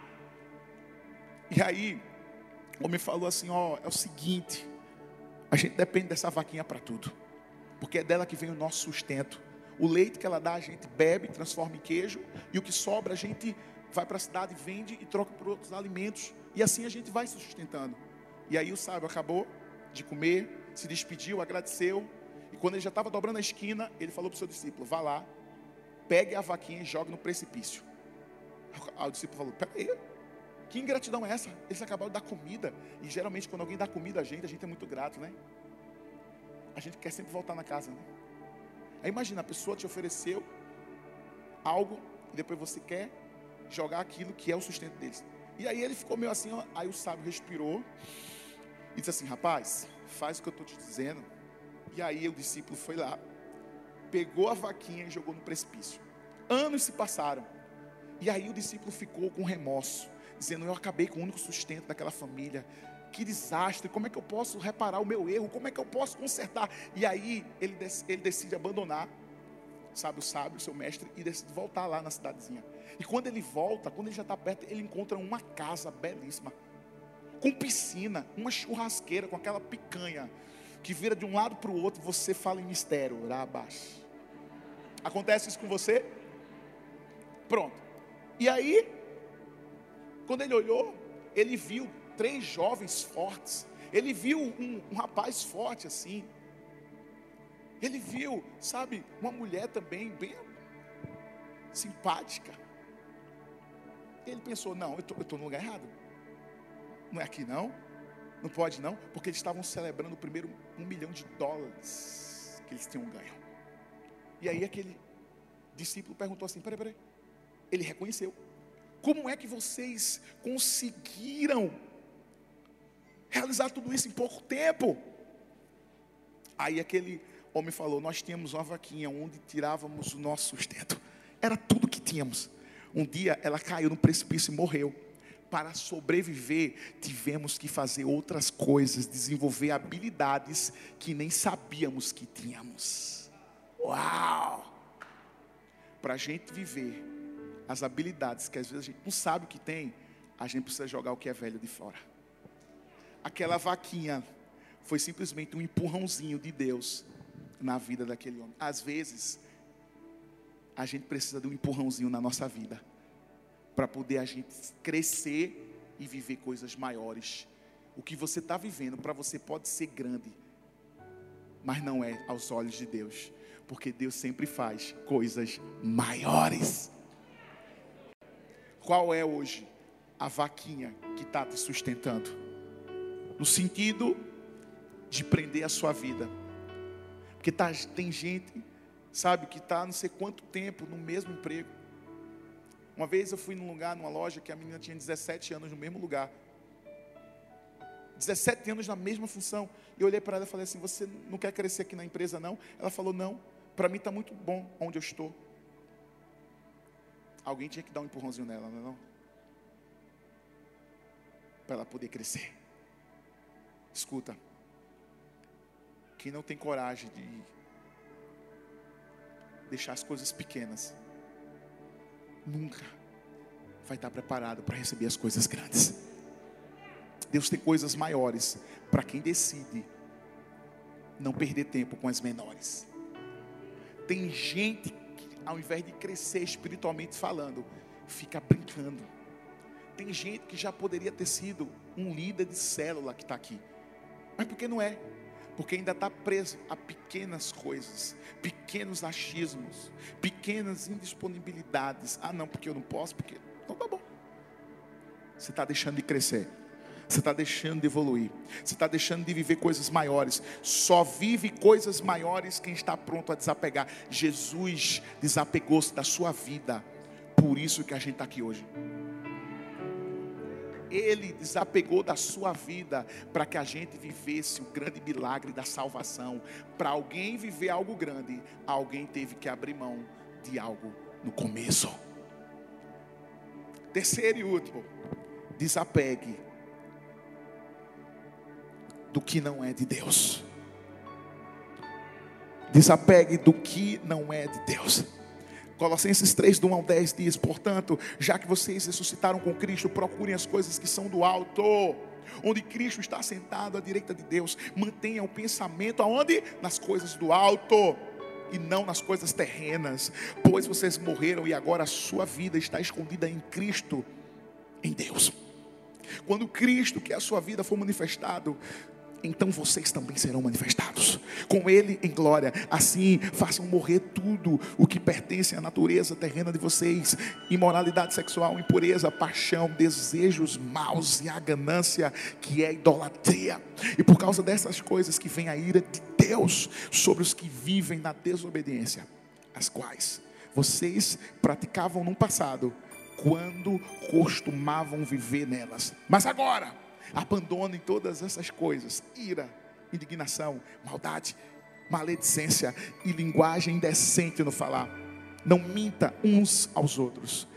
E aí o homem falou assim: Ó, oh, é o seguinte, a gente depende dessa vaquinha para tudo, porque é dela que vem o nosso sustento. O leite que ela dá, a gente bebe, transforma em queijo, e o que sobra, a gente vai para a cidade, vende e troca por outros alimentos, e assim a gente vai se sustentando. E aí o sábio acabou de comer, se despediu, agradeceu, e quando ele já estava dobrando a esquina, ele falou para o seu discípulo: vá lá, pegue a vaquinha e jogue no precipício. O discípulo falou: peraí, que ingratidão é essa? Eles acabaram de dar comida. E geralmente, quando alguém dá comida a gente, a gente é muito grato, né? A gente quer sempre voltar na casa, né? Aí imagina, a pessoa te ofereceu algo e depois você quer jogar aquilo que é o sustento deles. E aí ele ficou meio assim, ó, aí o sábio respirou e disse assim: Rapaz, faz o que eu estou te dizendo. E aí o discípulo foi lá, pegou a vaquinha e jogou no precipício. Anos se passaram. E aí o discípulo ficou com remorso, dizendo: Eu acabei com o único sustento daquela família. Que desastre, como é que eu posso reparar o meu erro? Como é que eu posso consertar? E aí ele, ele decide abandonar, sabe, o sábio, o seu mestre, e decide voltar lá na cidadezinha. E quando ele volta, quando ele já está perto, ele encontra uma casa belíssima, com piscina, uma churrasqueira com aquela picanha, que vira de um lado para o outro, você fala em mistério, rabás. Acontece isso com você? Pronto. E aí, quando ele olhou, ele viu três jovens fortes. Ele viu um, um rapaz forte assim. Ele viu, sabe, uma mulher também bem simpática. Ele pensou: não, eu estou no lugar errado. Não é aqui não. Não pode não, porque eles estavam celebrando o primeiro um milhão de dólares que eles tinham ganho. E aí aquele discípulo perguntou assim: peraí, peraí. Ele reconheceu. Como é que vocês conseguiram realizar tudo isso em pouco tempo? Aí aquele homem falou: Nós tínhamos uma vaquinha onde tirávamos o nosso sustento. Era tudo que tínhamos. Um dia ela caiu no precipício e morreu. Para sobreviver, tivemos que fazer outras coisas, desenvolver habilidades que nem sabíamos que tínhamos. Uau! Para a gente viver as habilidades que às vezes a gente não sabe o que tem, a gente precisa jogar o que é velho de fora. Aquela vaquinha foi simplesmente um empurrãozinho de Deus na vida daquele homem. Às vezes, a gente precisa de um empurrãozinho na nossa vida para poder a gente crescer e viver coisas maiores. O que você está vivendo para você pode ser grande, mas não é aos olhos de Deus, porque Deus sempre faz coisas maiores. Qual é hoje a vaquinha que está te sustentando? No sentido de prender a sua vida. Porque tá, tem gente, sabe, que está não sei quanto tempo no mesmo emprego. Uma vez eu fui num lugar, numa loja, que a menina tinha 17 anos no mesmo lugar. 17 anos na mesma função. E eu olhei para ela e falei assim: Você não quer crescer aqui na empresa, não? Ela falou: Não, para mim está muito bom onde eu estou. Alguém tinha que dar um empurrãozinho nela, não é não? Para ela poder crescer. Escuta. Quem não tem coragem de deixar as coisas pequenas, nunca vai estar preparado para receber as coisas grandes. Deus tem coisas maiores para quem decide não perder tempo com as menores. Tem gente ao invés de crescer espiritualmente falando, fica brincando. Tem gente que já poderia ter sido um líder de célula que está aqui, mas por que não é? Porque ainda está preso a pequenas coisas, pequenos achismos, pequenas indisponibilidades. Ah, não, porque eu não posso, porque. Então tá bom. Você está deixando de crescer. Você está deixando de evoluir. Você está deixando de viver coisas maiores. Só vive coisas maiores quem está pronto a desapegar. Jesus desapegou-se da sua vida. Por isso que a gente está aqui hoje. Ele desapegou da sua vida para que a gente vivesse o grande milagre da salvação. Para alguém viver algo grande, alguém teve que abrir mão de algo no começo. Terceiro e último, desapegue do que não é de Deus. Desapegue do que não é de Deus. Colossenses 3, do 1 ao 10 diz: Portanto, já que vocês ressuscitaram com Cristo, procurem as coisas que são do alto, onde Cristo está sentado à direita de Deus. Mantenha o pensamento aonde? Nas coisas do alto e não nas coisas terrenas, pois vocês morreram e agora a sua vida está escondida em Cristo, em Deus. Quando Cristo, que é a sua vida, for manifestado, então vocês também serão manifestados com Ele em glória. Assim, façam morrer tudo o que pertence à natureza terrena de vocês: imoralidade sexual, impureza, paixão, desejos maus e a ganância, que é idolatria. E por causa dessas coisas que vem a ira de Deus sobre os que vivem na desobediência, as quais vocês praticavam no passado, quando costumavam viver nelas. Mas agora, Abandonem todas essas coisas: ira, indignação, maldade, maledicência e linguagem indecente no falar. Não minta uns aos outros,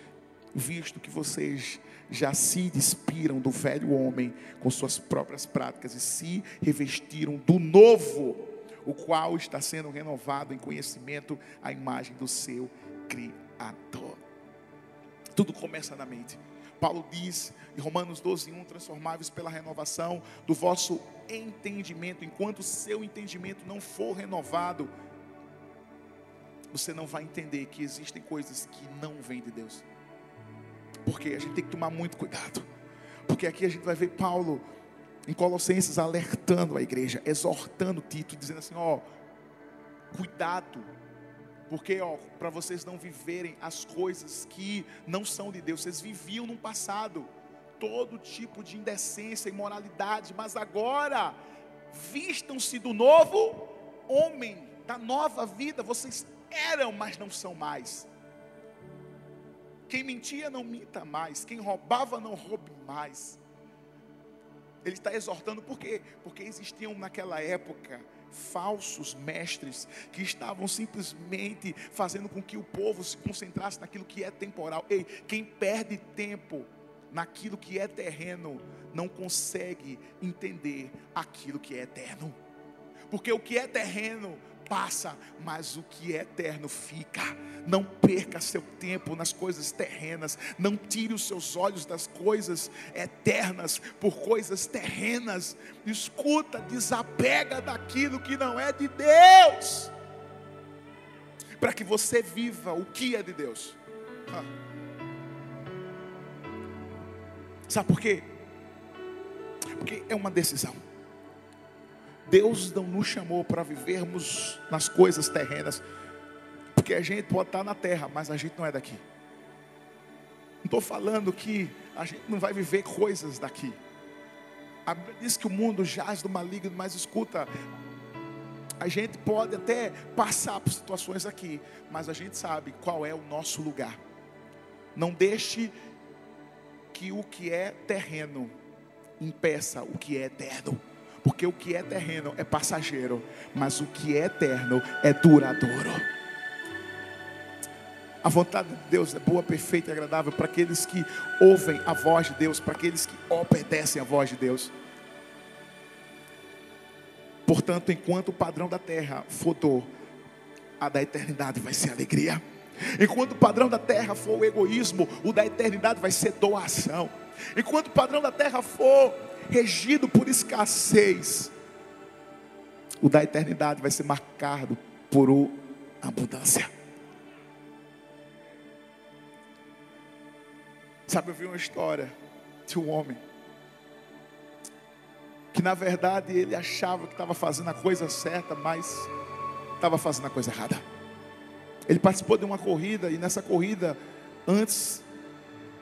visto que vocês já se despiram do velho homem com suas próprias práticas e se revestiram do novo, o qual está sendo renovado em conhecimento à imagem do seu Criador. Tudo começa na mente. Paulo diz em Romanos 12, 1, transformáveis pela renovação do vosso entendimento, enquanto o seu entendimento não for renovado, você não vai entender que existem coisas que não vêm de Deus. Porque a gente tem que tomar muito cuidado. Porque aqui a gente vai ver Paulo em Colossenses alertando a igreja, exortando Tito, dizendo assim: ó, cuidado porque, ó, para vocês não viverem as coisas que não são de Deus, vocês viviam no passado todo tipo de indecência e imoralidade, mas agora vistam-se do novo homem, da nova vida. Vocês eram, mas não são mais. Quem mentia, não minta mais. Quem roubava, não roube mais. Ele está exortando, por quê? Porque existiam naquela época falsos mestres que estavam simplesmente fazendo com que o povo se concentrasse naquilo que é temporal. Ei, quem perde tempo naquilo que é terreno não consegue entender aquilo que é eterno. Porque o que é terreno passa, mas o que é eterno fica. Não perca seu tempo nas coisas terrenas, não tire os seus olhos das coisas eternas por coisas terrenas. Escuta, desapega daquilo que não é de Deus, para que você viva o que é de Deus. Ah. Sabe por quê? Porque é uma decisão. Deus não nos chamou para vivermos nas coisas terrenas, porque a gente pode estar na terra, mas a gente não é daqui. Não estou falando que a gente não vai viver coisas daqui. A Bíblia diz que o mundo jaz do maligno, mas escuta, a gente pode até passar por situações aqui, mas a gente sabe qual é o nosso lugar. Não deixe que o que é terreno impeça o que é eterno. Porque o que é terreno é passageiro, mas o que é eterno é duradouro. A vontade de Deus é boa, perfeita e agradável para aqueles que ouvem a voz de Deus, para aqueles que obedecem a voz de Deus. Portanto, enquanto o padrão da terra for dor, a da eternidade vai ser alegria. Enquanto o padrão da terra for o egoísmo, o da eternidade vai ser doação. Enquanto o padrão da terra for regido por escassez, o da eternidade vai ser marcado por abundância. Sabe, eu vi uma história de um homem que na verdade ele achava que estava fazendo a coisa certa, mas estava fazendo a coisa errada. Ele participou de uma corrida e nessa corrida, antes,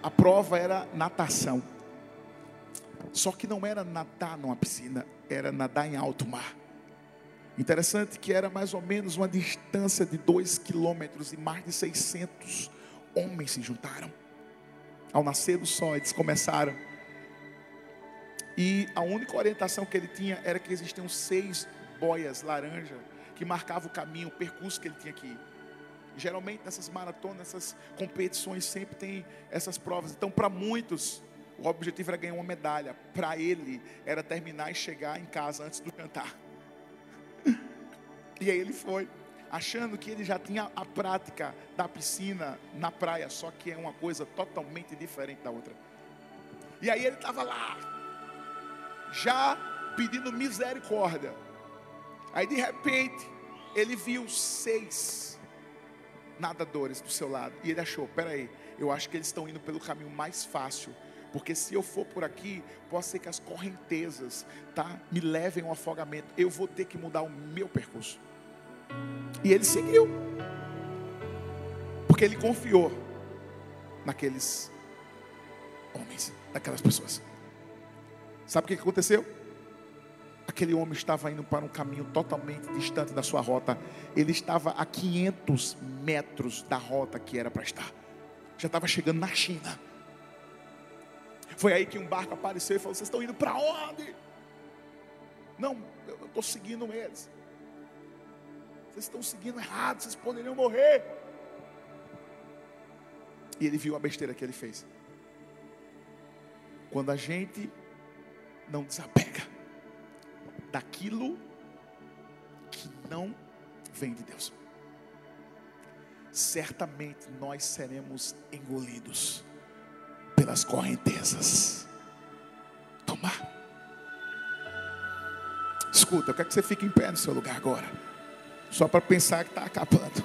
a prova era natação. Só que não era nadar numa piscina, era nadar em alto mar. Interessante que era mais ou menos uma distância de dois quilômetros e mais de 600 homens se juntaram. Ao nascer do sol, eles começaram. E a única orientação que ele tinha era que existiam seis boias laranja que marcavam o caminho, o percurso que ele tinha que ir. Geralmente nessas maratonas, nessas competições sempre tem essas provas. Então, para muitos, O objetivo era ganhar uma medalha. Para ele, era terminar e chegar em casa antes do jantar. E aí ele foi, achando que ele já tinha a prática da piscina na praia, só que é uma coisa totalmente diferente da outra. E aí ele estava lá, já pedindo misericórdia. Aí de repente, ele viu seis nadadores do seu lado. E ele achou: peraí, eu acho que eles estão indo pelo caminho mais fácil. Porque se eu for por aqui, pode ser que as correntezas tá, me levem ao afogamento. Eu vou ter que mudar o meu percurso. E ele seguiu. Porque ele confiou naqueles homens, naquelas pessoas. Sabe o que aconteceu? Aquele homem estava indo para um caminho totalmente distante da sua rota. Ele estava a 500 metros da rota que era para estar. Já estava chegando na China. Foi aí que um barco apareceu e falou: Vocês estão indo para onde? Não, eu estou seguindo eles. Vocês estão seguindo errado, vocês poderiam morrer. E ele viu a besteira que ele fez. Quando a gente não desapega daquilo que não vem de Deus, certamente nós seremos engolidos pelas correntezas. Tomar. Escuta, eu quero que você fique em pé no seu lugar agora. Só para pensar que está acabando.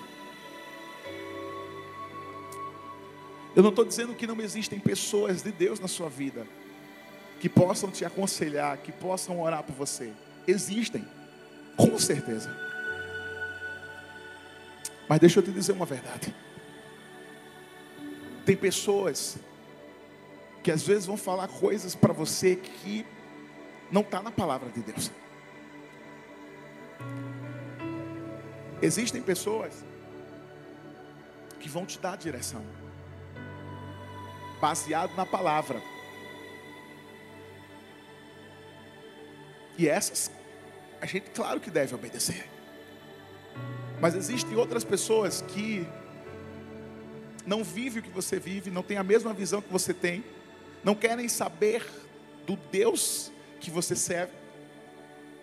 Eu não estou dizendo que não existem pessoas de Deus na sua vida que possam te aconselhar, que possam orar por você. Existem, com certeza. Mas deixa eu te dizer uma verdade. Tem pessoas que às vezes vão falar coisas para você que não está na palavra de Deus. Existem pessoas que vão te dar direção, baseado na palavra. E essas, a gente, claro que deve obedecer. Mas existem outras pessoas que não vivem o que você vive, não têm a mesma visão que você tem, não querem saber do Deus que você serve,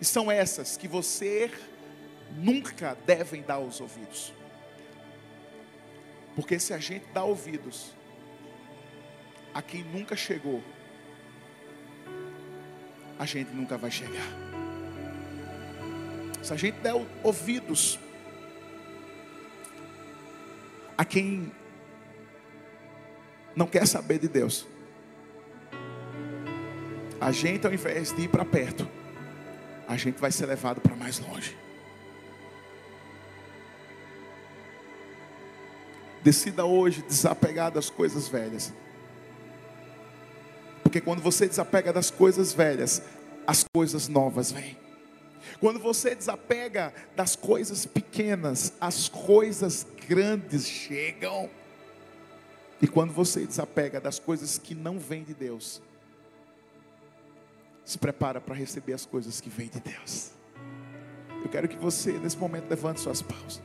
e são essas que você nunca devem dar os ouvidos. Porque se a gente dá ouvidos a quem nunca chegou, a gente nunca vai chegar. Se a gente der ouvidos a quem não quer saber de Deus, a gente ao invés de ir para perto, a gente vai ser levado para mais longe. Decida hoje desapegar das coisas velhas. Porque quando você desapega das coisas velhas, as coisas novas vêm. Quando você desapega das coisas pequenas, as coisas grandes chegam. E quando você desapega das coisas que não vêm de Deus, se prepara para receber as coisas que vêm de Deus. Eu quero que você, nesse momento, levante suas mãos.